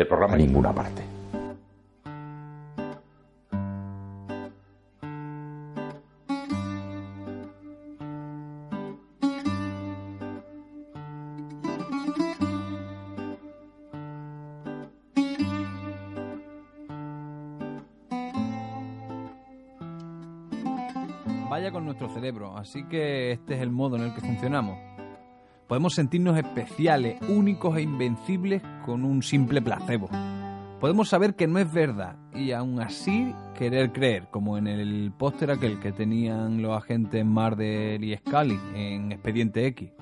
El programa en ninguna parte. Vaya con nuestro cerebro, así que este es el modo en el que funcionamos. Podemos sentirnos especiales, únicos e invencibles con un simple placebo. Podemos saber que no es verdad y aún así querer creer, como en el póster aquel que tenían los agentes Marder y Scully en Expediente X.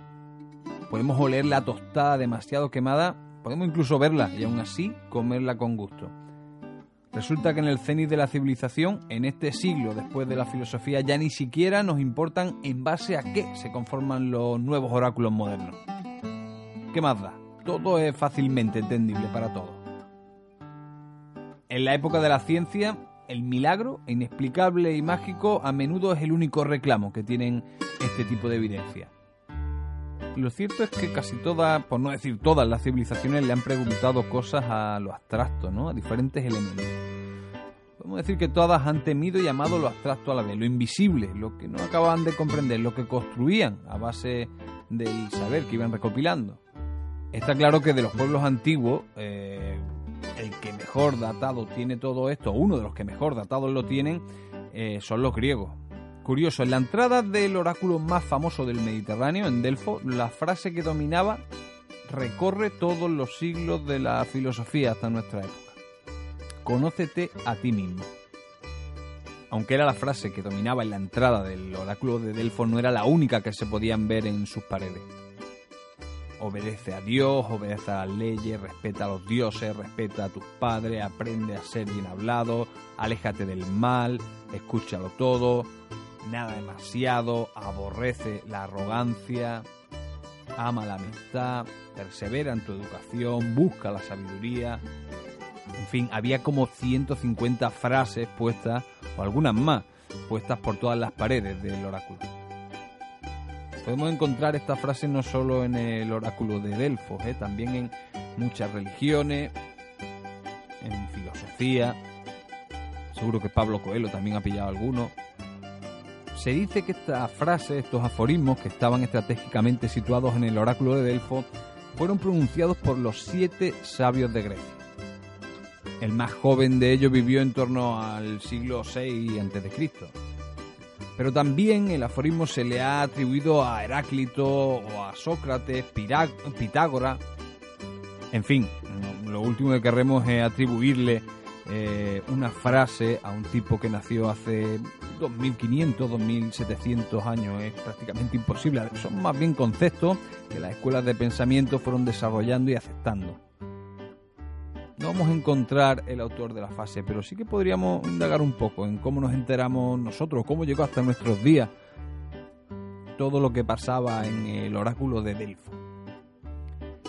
Podemos oler la tostada demasiado quemada, podemos incluso verla y aún así comerla con gusto. Resulta que en el cenit de la civilización, en este siglo después de la filosofía, ya ni siquiera nos importan en base a qué se conforman los nuevos oráculos modernos. ¿Qué más da? Todo es fácilmente entendible para todos. En la época de la ciencia, el milagro, inexplicable y mágico, a menudo es el único reclamo que tienen este tipo de evidencia. Lo cierto es que casi todas, por no decir todas las civilizaciones le han preguntado cosas a lo abstracto, ¿no? A diferentes elementos. Podemos decir que todas han temido y amado lo abstracto a la vez, lo invisible, lo que no acababan de comprender, lo que construían a base del saber que iban recopilando. Está claro que de los pueblos antiguos, eh, el que mejor datado tiene todo esto, uno de los que mejor datados lo tienen, eh, son los griegos. Curioso, en la entrada del oráculo más famoso del Mediterráneo, en Delfo, la frase que dominaba recorre todos los siglos de la filosofía hasta nuestra época. Conócete a ti mismo. Aunque era la frase que dominaba en la entrada del oráculo de Delfo, no era la única que se podían ver en sus paredes. Obedece a Dios, obedece a las leyes, respeta a los dioses, respeta a tus padres, aprende a ser bien hablado, aléjate del mal, escúchalo todo, nada demasiado, aborrece la arrogancia, ama la amistad, persevera en tu educación, busca la sabiduría. En fin, había como 150 frases puestas, o algunas más, puestas por todas las paredes del oráculo. Podemos encontrar esta frase no solo en el oráculo de Delfos, ¿eh? también en muchas religiones, en filosofía. Seguro que Pablo Coelho también ha pillado alguno. Se dice que estas frases, estos aforismos que estaban estratégicamente situados en el oráculo de Delfos, fueron pronunciados por los siete sabios de Grecia. El más joven de ellos vivió en torno al siglo VI a.C. Pero también el aforismo se le ha atribuido a Heráclito o a Sócrates, Pirá- Pitágora. En fin, lo último que queremos es atribuirle eh, una frase a un tipo que nació hace 2500, 2700 años. Es prácticamente imposible. Son más bien conceptos que las escuelas de pensamiento fueron desarrollando y aceptando. No vamos a encontrar el autor de la frase, pero sí que podríamos indagar un poco en cómo nos enteramos nosotros, cómo llegó hasta nuestros días todo lo que pasaba en el oráculo de Delfo.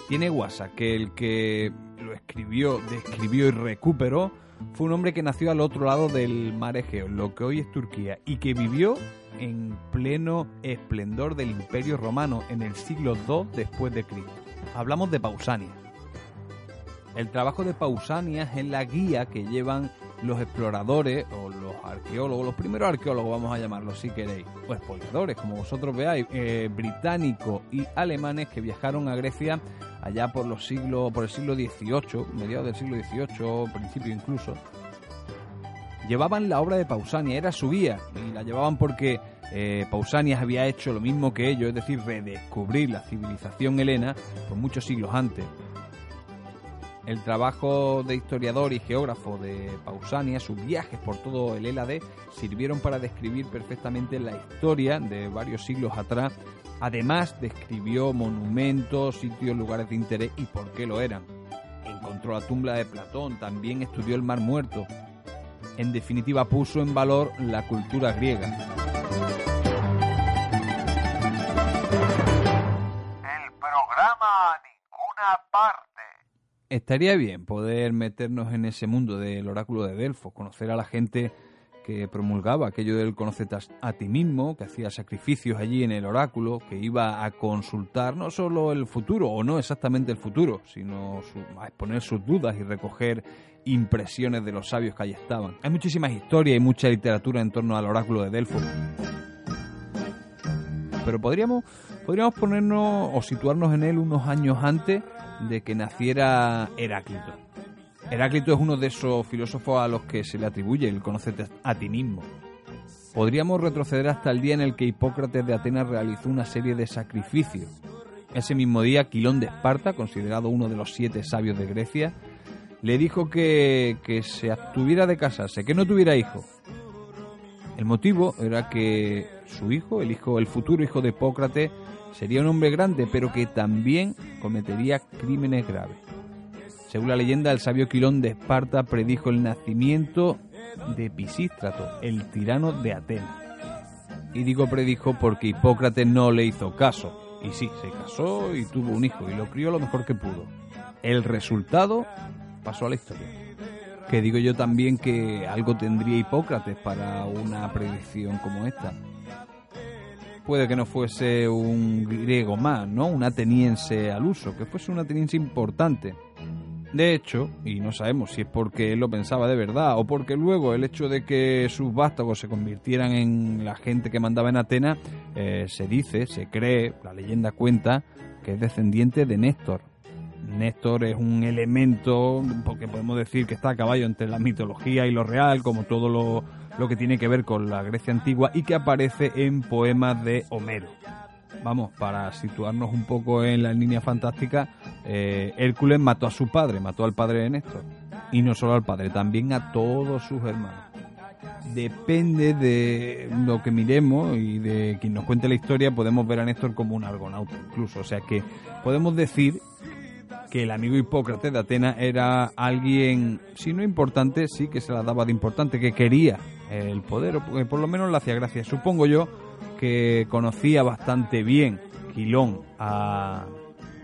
Tiene guasa que el que lo escribió, describió y recuperó fue un hombre que nació al otro lado del mar Egeo, lo que hoy es Turquía, y que vivió en pleno esplendor del Imperio Romano en el siglo II después de Cristo. Hablamos de Pausanias. El trabajo de Pausanias es la guía que llevan los exploradores o arqueólogos, los primeros arqueólogos vamos a llamarlos si queréis, o exploradores, como vosotros veáis, eh, británicos y alemanes que viajaron a Grecia allá por los siglos, por el siglo XVIII, mediados del siglo XVIII, principio incluso. Llevaban la obra de Pausanias, era su guía, y la llevaban porque eh, Pausanias había hecho lo mismo que ellos, es decir, redescubrir la civilización helena por muchos siglos antes. El trabajo de historiador y geógrafo de Pausanias, sus viajes por todo el Hélade, sirvieron para describir perfectamente la historia de varios siglos atrás. Además, describió monumentos, sitios, lugares de interés y por qué lo eran. encontró la tumba de Platón, también estudió el Mar Muerto. En definitiva, puso en valor la cultura griega. Estaría bien poder meternos en ese mundo del oráculo de Delfos, conocer a la gente que promulgaba aquello del conocerte a ti mismo, que hacía sacrificios allí en el oráculo, que iba a consultar no solo el futuro, o no exactamente el futuro, sino a exponer sus dudas y recoger impresiones de los sabios que allí estaban. Hay muchísimas historias y mucha literatura en torno al oráculo de Delfos. Pero podríamos, podríamos ponernos o situarnos en él unos años antes de que naciera Heráclito. Heráclito es uno de esos filósofos a los que se le atribuye el conocerte a ti mismo. Podríamos retroceder hasta el día en el que Hipócrates de Atenas realizó una serie de sacrificios. Ese mismo día, Quilón de Esparta, considerado uno de los siete sabios de Grecia, le dijo que, que se abstuviera de casarse, que no tuviera hijo. El motivo era que su hijo, el hijo, el futuro hijo de Hipócrates, sería un hombre grande, pero que también cometería crímenes graves. Según la leyenda, el sabio Quilón de Esparta predijo el nacimiento de Pisístrato, el tirano de Atenas. Y digo predijo porque Hipócrates no le hizo caso. Y sí, se casó y tuvo un hijo y lo crió lo mejor que pudo. El resultado pasó a la historia. Que digo yo también que algo tendría Hipócrates para una predicción como esta. Puede que no fuese un griego más, ¿no? Un ateniense al uso, que fuese un ateniense importante. De hecho, y no sabemos si es porque él lo pensaba de verdad o porque luego el hecho de que sus vástagos se convirtieran en la gente que mandaba en Atenas, eh, se dice, se cree, la leyenda cuenta que es descendiente de Néstor. Néstor es un elemento, porque podemos decir que está a caballo entre la mitología y lo real, como todo lo, lo que tiene que ver con la Grecia antigua y que aparece en poemas de Homero vamos, para situarnos un poco en la línea fantástica, eh, Hércules mató a su padre, mató al padre de Néstor. Y no solo al padre, también a todos sus hermanos. Depende de lo que miremos y de quien nos cuente la historia, podemos ver a Néstor como un argonauta incluso. O sea que podemos decir que el amigo Hipócrates de Atenas era alguien, si no importante, sí que se la daba de importante, que quería el poder, o por lo menos le hacía gracia. Supongo yo que conocía bastante bien Quilón a,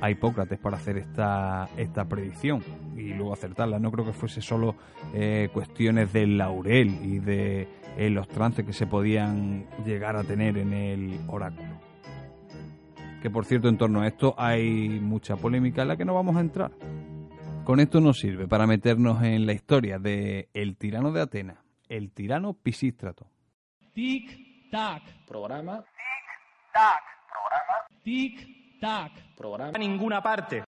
Hipócrates para hacer esta, esta predicción y luego acertarla. No creo que fuese solo eh, cuestiones del laurel y de eh, los trances que se podían llegar a tener en el oráculo. Que por cierto, en torno a esto hay mucha polémica en la que no vamos a entrar. Con esto nos sirve para meternos en la historia de el tirano de Atenas, el tirano Pisístrato. Tic-tac. Programa. Tic-tac. Programa. Tic-tac. Programa. A ninguna parte.